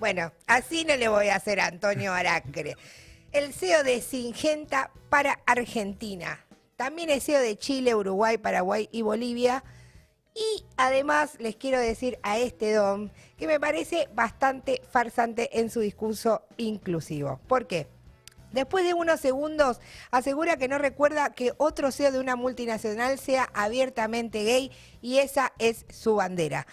Bueno, así no le voy a hacer a Antonio Aracre. El CEO de Singenta para Argentina. También es CEO de Chile, Uruguay, Paraguay y Bolivia. Y además les quiero decir a este Dom que me parece bastante farsante en su discurso inclusivo. ¿Por qué? Después de unos segundos, asegura que no recuerda que otro CEO de una multinacional sea abiertamente gay y esa es su bandera.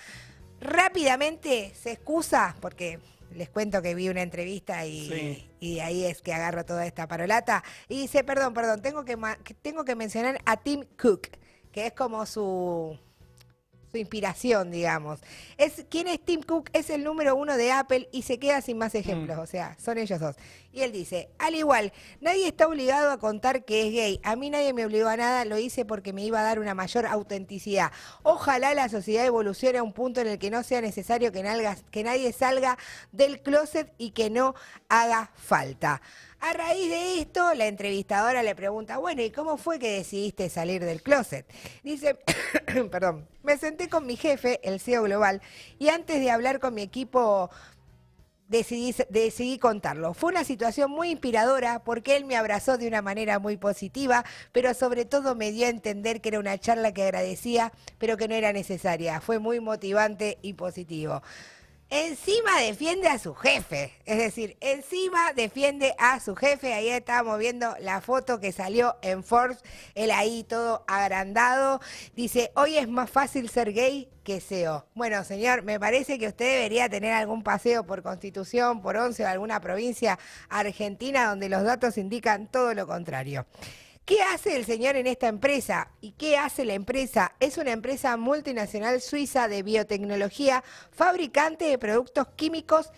Rápidamente se excusa, porque les cuento que vi una entrevista y, y ahí es que agarro toda esta parolata. Y dice, perdón, perdón, tengo que, tengo que mencionar a Tim Cook, que es como su su inspiración, digamos. Es, ¿Quién es Tim Cook? Es el número uno de Apple y se queda sin más ejemplos, mm. o sea, son ellos dos. Y él dice, al igual, nadie está obligado a contar que es gay. A mí nadie me obligó a nada, lo hice porque me iba a dar una mayor autenticidad. Ojalá la sociedad evolucione a un punto en el que no sea necesario que, que nadie salga del closet y que no haga falta. A raíz de esto, la entrevistadora le pregunta, bueno, ¿y cómo fue que decidiste salir del closet? Dice, perdón, me senté con mi jefe, el CEO global, y antes de hablar con mi equipo Decidí, decidí, contarlo. Fue una situación muy inspiradora porque él me abrazó de una manera muy positiva, pero sobre todo me dio a entender que era una charla que agradecía, pero que no era necesaria. Fue muy motivante y positivo encima defiende a su jefe. Es decir, encima defiende a su jefe. Ahí estábamos viendo la foto que salió en Forbes, él ahí todo agrandado. Dice, hoy es más fácil ser gay que SEO. Bueno, señor, me parece que usted debería tener algún paseo por Constitución, por Once o alguna provincia argentina donde los datos indican todo lo contrario. ¿Qué hace el señor en esta empresa? ¿Y qué hace la empresa? Es una empresa multinacional suiza de biotecnología, fabricante de productos químicos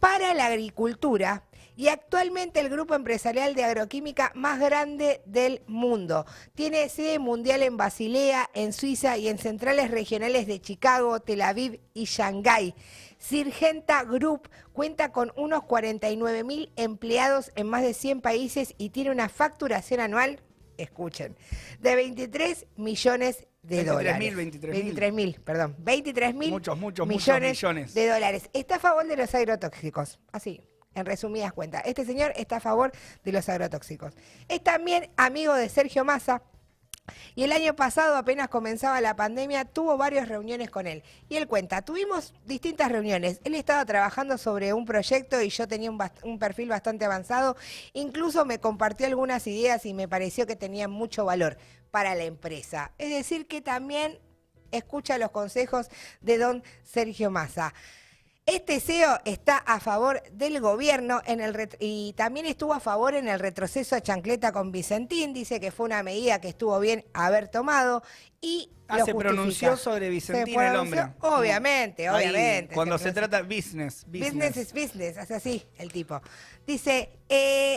para la agricultura y actualmente el grupo empresarial de agroquímica más grande del mundo. Tiene sede mundial en Basilea, en Suiza y en centrales regionales de Chicago, Tel Aviv y Shanghái. Sirgenta Group cuenta con unos 49 mil empleados en más de 100 países y tiene una facturación anual escuchen, de 23 millones de dólares. 23 mil, perdón. 23 mil muchos, muchos, millones, millones de dólares. Está a favor de los agrotóxicos. Así, en resumidas cuentas. Este señor está a favor de los agrotóxicos. Es también amigo de Sergio Massa y el año pasado, apenas comenzaba la pandemia, tuvo varias reuniones con él. Y él cuenta, tuvimos distintas reuniones. Él estaba trabajando sobre un proyecto y yo tenía un, perfil bastante avanzado. Incluso me compartió algunas ideas y me pareció que tenían mucho valor para la empresa. Es decir, que también escucha los consejos de don Sergio Massa. Este CEO está a favor del gobierno en el y también estuvo a favor en el retroceso a chancleta con Vicentín. Dice que fue una medida que estuvo bien haber tomado y ah, se pronunció sobre Vicentín el hombre. Obviamente, obviamente. cuando se, trata business, business. Business es business, hace así el tipo. Dice, eh,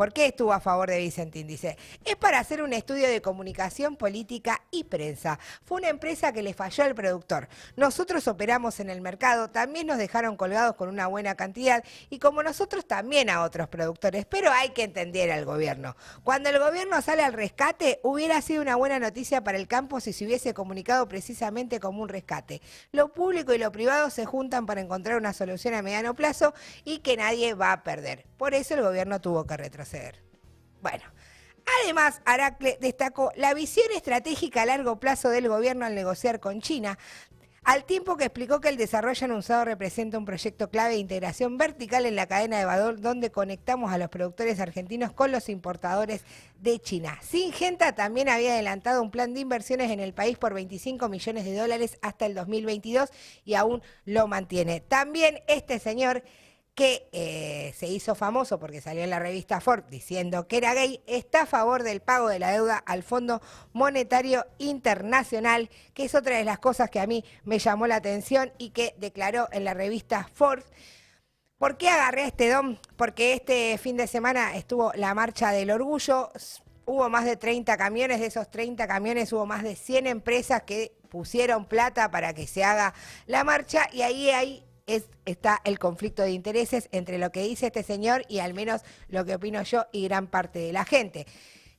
¿Por qué estuvo a favor de Vicentín? Dice, es para hacer un estudio de comunicación política y prensa. Fue una empresa que le falló al productor. Nosotros operamos en el mercado, también nos dejaron colgados con una buena cantidad y como nosotros también a otros productores, pero hay que entender al gobierno. Cuando el gobierno sale al rescate, hubiera sido una buena noticia para el campo si se hubiese comunicado precisamente como un rescate. Lo público y lo privado se juntan para encontrar una solución a mediano plazo y que nadie va a perder. Por eso el gobierno tuvo que retroceder. Bueno, además, Aracle destacó la visión estratégica a largo plazo del gobierno al negociar con China, al tiempo que explicó que el desarrollo anunciado representa un proyecto clave de integración vertical en la cadena de valor donde conectamos a los productores argentinos con los importadores de China. Singenta también había adelantado un plan de inversiones en el país por 25 millones de dólares hasta el 2022 y aún lo mantiene. También este señor que eh, se hizo famoso porque salió en la revista Ford diciendo que era gay, está a favor del pago de la deuda al Fondo Monetario Internacional, que es otra de las cosas que a mí me llamó la atención y que declaró en la revista Ford. ¿Por qué agarré a este don? Porque este fin de semana estuvo la Marcha del Orgullo, hubo más de 30 camiones, de esos 30 camiones hubo más de 100 empresas que pusieron plata para que se haga la marcha y ahí hay está el conflicto de intereses entre lo que dice este señor y al menos lo que opino yo y gran parte de la gente.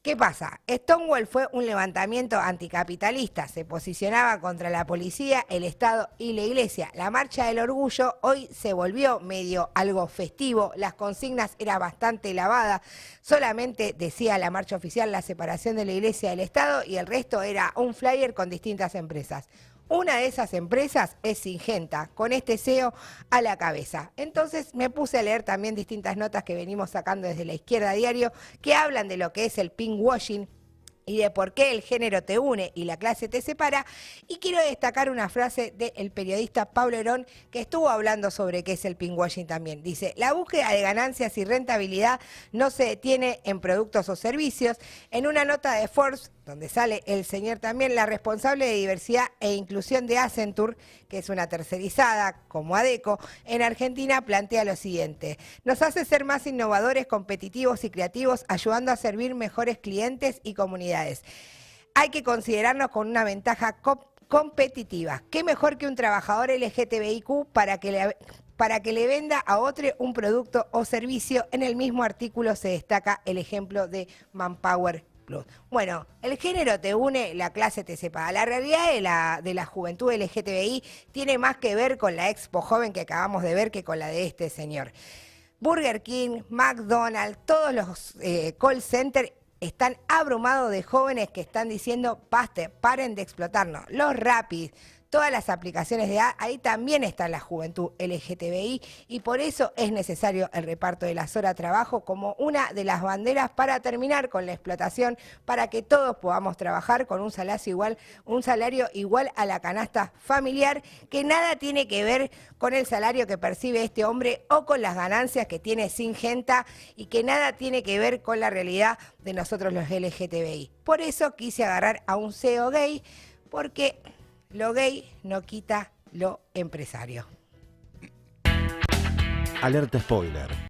¿Qué pasa? Stonewall fue un levantamiento anticapitalista, se posicionaba contra la policía, el Estado y la Iglesia. La marcha del orgullo hoy se volvió medio algo festivo, las consignas eran bastante lavadas, solamente decía la marcha oficial la separación de la Iglesia del Estado y el resto era un flyer con distintas empresas. Una de esas empresas es Singenta, con este CEO a la cabeza. Entonces me puse a leer también distintas notas que venimos sacando desde la izquierda diario que hablan de lo que es el pink washing y de por qué el género te une y la clase te separa. Y quiero destacar una frase del periodista Pablo Herón que estuvo hablando sobre qué es el pinkwashing también. Dice, la búsqueda de ganancias y rentabilidad no se detiene en productos o servicios. En una nota de Forbes donde sale el señor también, la responsable de diversidad e inclusión de Accenture, que es una tercerizada como ADECO, en Argentina plantea lo siguiente, nos hace ser más innovadores, competitivos y creativos, ayudando a servir mejores clientes y comunidades. Hay que considerarnos con una ventaja competitiva. ¿Qué mejor que un trabajador LGTBIQ para que le venda a otro un producto o servicio. En el mismo artículo se destaca el ejemplo de Manpower bueno, el género te une, la clase te separa. La realidad de la, de la juventud LGTBI tiene más que ver con la expo joven que acabamos de ver que con la de este señor. Burger King, McDonald's, todos los eh, call centers están abrumados de jóvenes que están diciendo, paste, paren de explotarnos. Los rapis, todas las aplicaciones de A, ahí también está la juventud LGTBI y por eso es necesario el reparto de las horas de trabajo como una de las banderas para terminar con la explotación, para que todos podamos trabajar con un salario igual, un salario igual a la canasta familiar, que nada tiene que ver con el salario que percibe este hombre o con las ganancias que tiene Singenta y que nada tiene que ver con la realidad de nosotros los LGTBI. Por eso quise agarrar a un CEO gay, porque lo gay no quita lo empresario. Alerta spoiler.